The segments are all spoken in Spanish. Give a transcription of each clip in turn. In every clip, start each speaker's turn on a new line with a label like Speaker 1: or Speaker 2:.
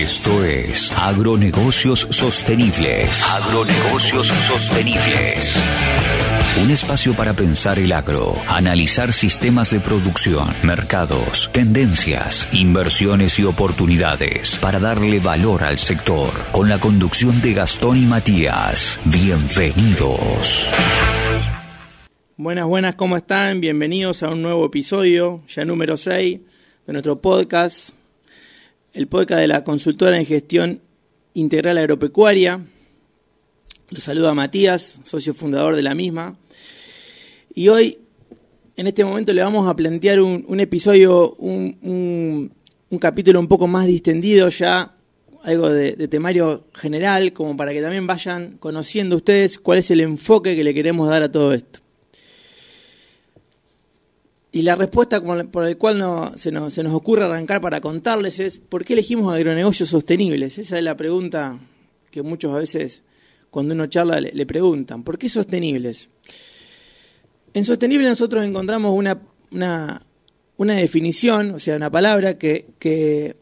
Speaker 1: Esto es Agronegocios Sostenibles. Agronegocios Sostenibles. Un espacio para pensar el agro, analizar sistemas de producción, mercados, tendencias, inversiones y oportunidades para darle valor al sector. Con la conducción de Gastón y Matías. Bienvenidos.
Speaker 2: Buenas, buenas, ¿cómo están? Bienvenidos a un nuevo episodio, ya número 6, de nuestro podcast, el podcast de la consultora en gestión integral agropecuaria. Los saluda Matías, socio fundador de la misma. Y hoy, en este momento, le vamos a plantear un, episodio, un, capítulo un poco más distendido ya, algo de, de, temario general, como para que también vayan conociendo ustedes cuál es el enfoque que le queremos dar a todo esto. Y la respuesta por la cual se, nos, ocurre arrancar para contarles es ¿por qué elegimos agronegocios sostenibles? Esa es la pregunta que muchos a veces cuando uno charla le, preguntan. ¿Por qué sostenibles? En sostenible nosotros encontramos una, una, definición, o sea, una palabra que, que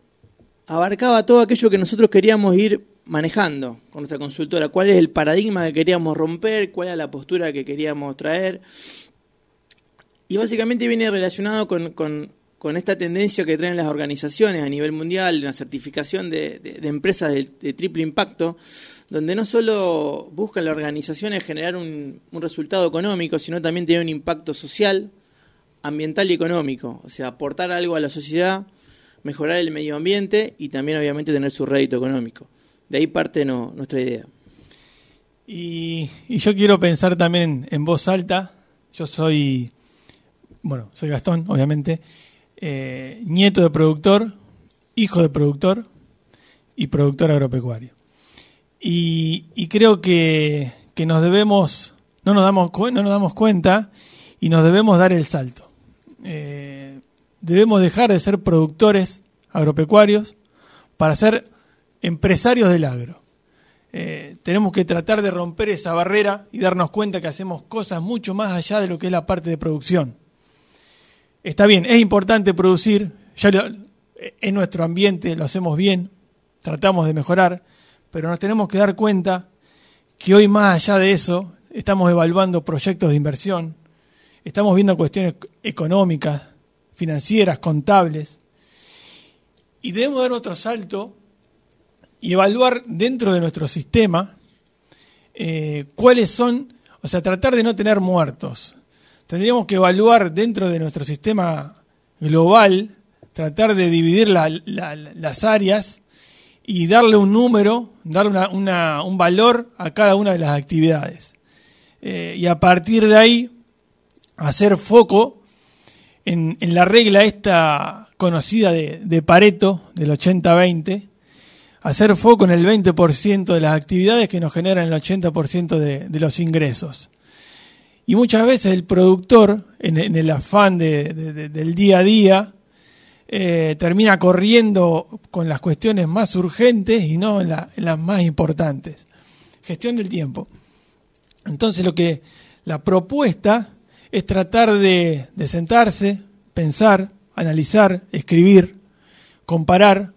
Speaker 2: abarcaba todo aquello que nosotros queríamos ir manejando con nuestra consultora. ¿Cuál es el paradigma que queríamos romper? ¿Cuál era la postura que queríamos traer? Y básicamente viene relacionado con, esta tendencia que traen las organizaciones a nivel mundial, la certificación de, empresas de, triple impacto, donde no solo buscan las organizaciones generar un, resultado económico, sino también tener un impacto social, ambiental y económico. O sea, aportar algo a la sociedad, mejorar el medio ambiente y también obviamente tener su rédito económico. De ahí parte nuestra idea.
Speaker 3: Y, yo quiero pensar también en voz alta. Yo soy bueno, soy Gastón, obviamente, eh, nieto de productor, hijo de productor y productor agropecuario. Y, creo que, nos debemos, no nos, damos, no nos damos cuenta y nos debemos dar el salto. Eh, debemos dejar de ser productores agropecuarios para ser empresarios del agro. Eh, tenemos que tratar de romper esa barrera y darnos cuenta que hacemos cosas mucho más allá de lo que es la parte de producción está bien, es importante producir, ya en nuestro ambiente lo hacemos bien, tratamos de mejorar, pero nos tenemos que dar cuenta que hoy más allá de eso estamos evaluando proyectos de inversión, estamos viendo cuestiones económicas, financieras, contables, y debemos dar otro salto y evaluar dentro de nuestro sistema eh, cuáles son, o sea, tratar de no tener muertos, tendríamos que evaluar dentro de nuestro sistema global, tratar de dividir las áreas y darle un número, darle un valor a cada una de las actividades. Eh, y a partir de ahí, hacer foco en, la regla esta conocida de, Pareto, del 80-20, hacer foco en el 20% de las actividades que nos generan el 80% de los ingresos. Y muchas veces el productor, en, el afán del día a día, eh, termina corriendo con las cuestiones más urgentes y no en, las más importantes. Gestión del tiempo. Entonces lo que la propuesta es tratar de, sentarse, pensar, analizar, escribir, comparar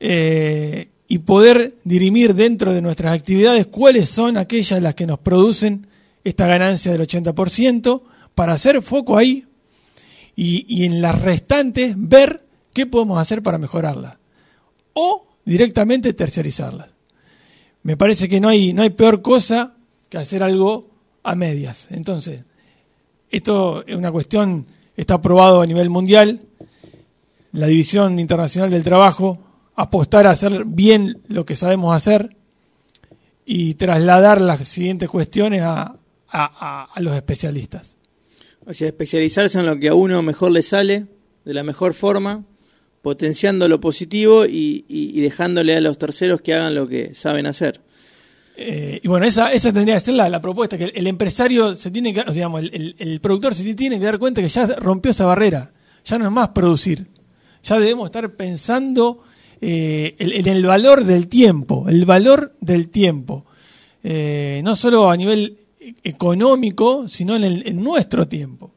Speaker 3: eh, y poder dirimir dentro de nuestras actividades cuáles son aquellas las que nos producen esta ganancia del 80% para hacer foco ahí y, en las restantes ver qué podemos hacer para mejorarla o directamente tercerizarlas. Me parece que no hay, no hay peor cosa que hacer algo a medias. Entonces, esto es una cuestión, está aprobado a nivel mundial, la División Internacional del Trabajo, apostar a hacer bien lo que sabemos hacer y trasladar las siguientes cuestiones a, a, los especialistas.
Speaker 2: O sea, especializarse en lo que a uno mejor le sale, de la mejor forma, potenciando lo positivo y, dejándole a los terceros que hagan lo que saben hacer.
Speaker 3: Eh, y bueno, esa, esa tendría que ser la, propuesta, que el, empresario se tiene que, digamos, el, productor se tiene que dar cuenta que ya rompió esa barrera, ya no es más producir, ya debemos estar pensando eh, en, el valor del tiempo, el valor del tiempo, eh, no solo a nivel económico, sino en, nuestro tiempo.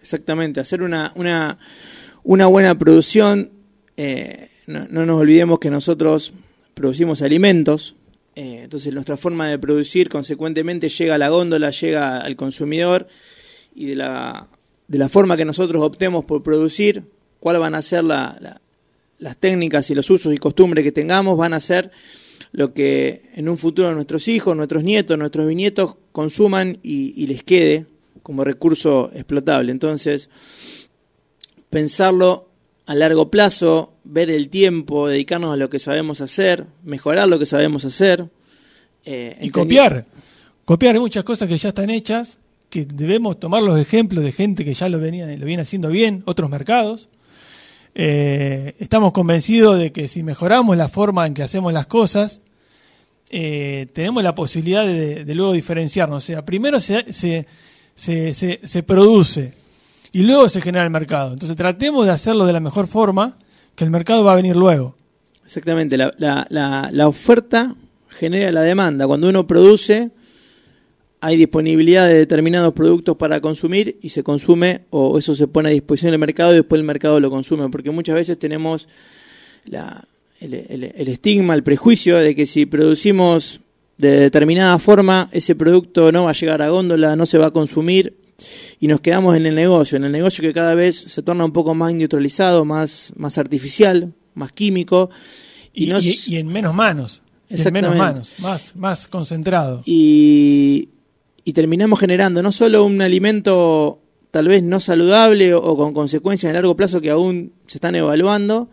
Speaker 2: Exactamente, hacer una, una, buena producción eh, no, nos olvidemos que nosotros producimos alimentos, eh, entonces nuestra forma de producir consecuentemente llega a la góndola, llega al consumidor y de la, de la forma que nosotros optemos por producir, cuáles van a ser las técnicas y los usos y costumbres que tengamos, van a ser lo que en un futuro nuestros hijos, nuestros nietos, nuestros bisnietos consuman y, les quede como recurso explotable. Entonces, pensarlo a largo plazo, ver el tiempo, dedicarnos a lo que sabemos hacer, mejorar lo que sabemos hacer.
Speaker 3: Eh, y copiar, copiar muchas cosas que ya están hechas, que debemos tomar los ejemplos de gente que ya lo, venía, lo viene haciendo bien, otros mercados. Eh, estamos convencidos de que si mejoramos la forma en que hacemos las cosas, eh, tenemos la posibilidad de, luego diferenciarnos. O sea, primero se, se, se, se, produce y luego se genera el mercado. Entonces tratemos de hacerlo de la mejor forma, que el mercado va a venir luego.
Speaker 2: Exactamente, la, la, la oferta genera la demanda. Cuando uno produce, hay disponibilidad de determinados productos para consumir y se consume o eso se pone a disposición del mercado y después el mercado lo consume, porque muchas veces tenemos la, el, el, estigma, el prejuicio de que si producimos de determinada forma, ese producto no va a llegar a góndola, no se va a consumir y nos quedamos en el negocio, en el negocio que cada vez se torna un poco más industrializado, más, más artificial, más químico.
Speaker 3: Y, y, en menos manos. En menos manos, más, más concentrado.
Speaker 2: Y, y terminamos generando no solo un alimento tal vez no saludable o, con consecuencias a largo plazo que aún se están evaluando,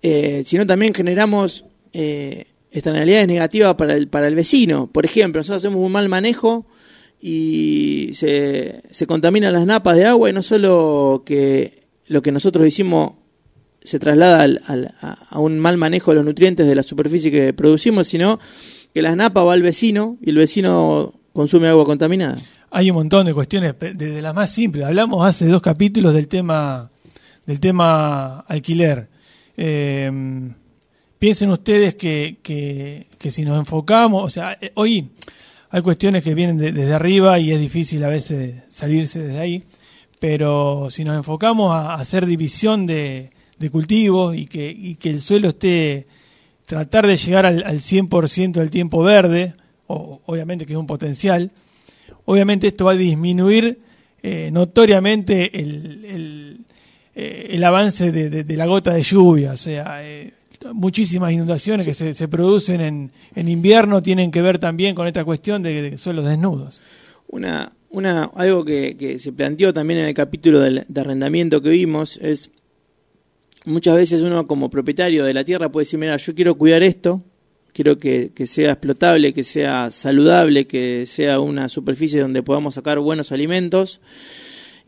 Speaker 2: eh, sino también generamos eh, externalidades negativas para el, para el vecino. Por ejemplo, nosotros hacemos un mal manejo y se, se contaminan las napas de agua y no solo que lo que nosotros hicimos se traslada al, a un mal manejo de los nutrientes de la superficie que producimos, sino que las napas va al vecino y el vecino consume agua contaminada.
Speaker 3: Hay un montón de cuestiones, desde las más simples. Hablamos hace dos capítulos del tema, del tema alquiler. Em, piensen ustedes que, que, si nos enfocamos, o sea, eh, hoy hay cuestiones que vienen desde arriba y es difícil a veces salirse desde ahí, pero si nos enfocamos a, hacer división de, cultivos y que, y que el suelo esté, tratar de llegar al, al 100% del tiempo verde, obviamente que es un potencial, obviamente esto va a disminuir eh, notoriamente el, eh, avance de, la gota de lluvia, o sea, eh, muchísimas inundaciones que se, producen en, invierno tienen que ver también con esta cuestión de, suelos desnudos.
Speaker 2: Una, una, algo que, se planteó también en el capítulo de arrendamiento que vimos es muchas veces uno como propietario de la tierra puede decir, mira, yo quiero cuidar esto, quiero que, sea explotable, que sea saludable, que sea una superficie donde podamos sacar buenos alimentos.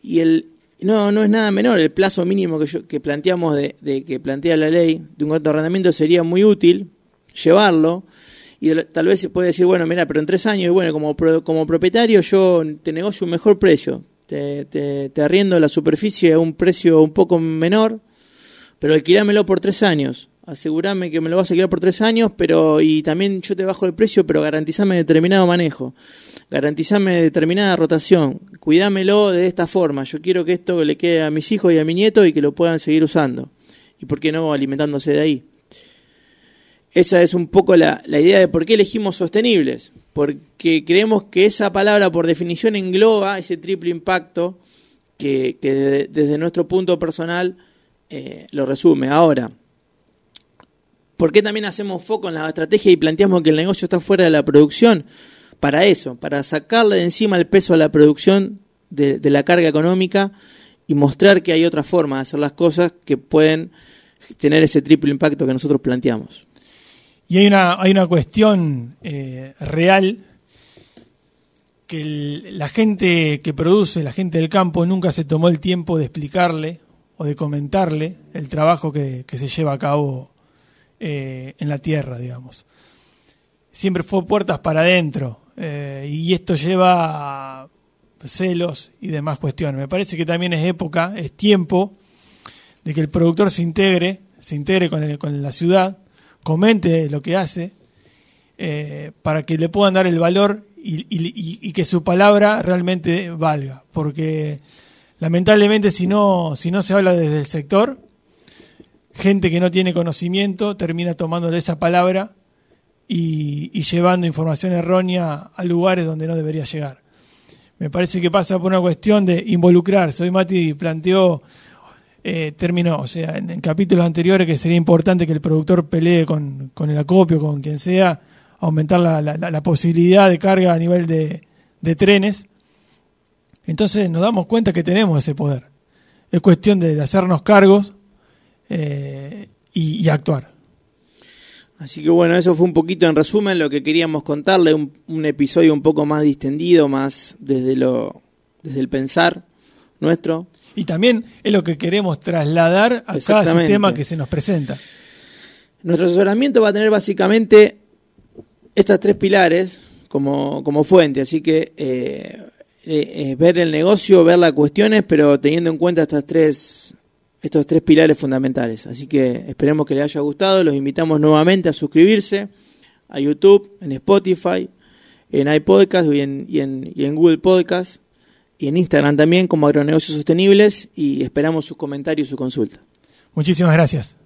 Speaker 2: Y el no, no es nada menor, el plazo mínimo que, yo, que planteamos de, que plantea la ley de un contrato de arrendamiento sería muy útil llevarlo. Y tal vez se puede decir, bueno, mira, pero en tres años, bueno, como, como propietario yo te negocio un mejor precio, te, te arriendo la superficie a un precio un poco menor, pero alquilámelo por tres años asegurame que me lo vas a quedar por tres años, pero y también yo te bajo el precio, pero garantizame determinado manejo, garantizame determinada rotación, cuidámelo de esta forma, yo quiero que esto le quede a mis hijos y a mi nieto y que lo puedan seguir usando, y por qué no alimentándose de ahí. Esa es un poco la, idea de por qué elegimos sostenibles, porque creemos que esa palabra por definición engloba ese triple impacto que, desde, nuestro punto personal eh, lo resume. Ahora, ¿Por qué también hacemos foco en la estrategia y planteamos que el negocio está fuera de la producción? Para eso, para sacarle de encima el peso a la producción de, la carga económica y mostrar que hay otra forma de hacer las cosas que pueden tener ese triple impacto que nosotros planteamos.
Speaker 3: Y hay una, hay una cuestión eh, real que la gente que produce, la gente del campo, nunca se tomó el tiempo de explicarle o de comentarle el trabajo que, que se lleva a cabo eh, en la tierra, digamos. Siempre fue puertas para adentro eh, y esto lleva celos y demás cuestiones. Me parece que también es época, es tiempo de que el productor se integre, se integre con, con la ciudad, comente lo que hace, eh, para que le puedan dar el valor y, y, que su palabra realmente valga. Porque lamentablemente si no, si no se habla desde el sector, gente que no tiene conocimiento termina tomando esa palabra y, llevando información errónea a lugares donde no debería llegar. Me parece que pasa por una cuestión de involucrarse. Hoy Mati planteó eh, términos, o sea, en, capítulos anteriores que sería importante que el productor pelee con, el acopio, con quien sea, aumentar la, posibilidad de carga a nivel de, trenes. Entonces nos damos cuenta que tenemos ese poder. Es cuestión de hacernos cargos eh, y, actuar.
Speaker 2: Así que bueno, eso fue un poquito en resumen lo que queríamos contarle, un, episodio un poco más distendido, más desde lo desde el pensar nuestro.
Speaker 3: Y también es lo que queremos trasladar a cada sistema que se nos presenta.
Speaker 2: Nuestro asesoramiento va a tener básicamente estas tres pilares como, como fuente, así que eh, eh, ver el negocio, ver las cuestiones, pero teniendo en cuenta estas tres estos tres pilares fundamentales. Así que esperemos que les haya gustado. Los invitamos nuevamente a suscribirse a YouTube, en Spotify, en iPodcast y en, y en, Google Podcast y en Instagram también como Agronegocios Sostenibles y esperamos sus comentarios y su consulta.
Speaker 3: Muchísimas gracias.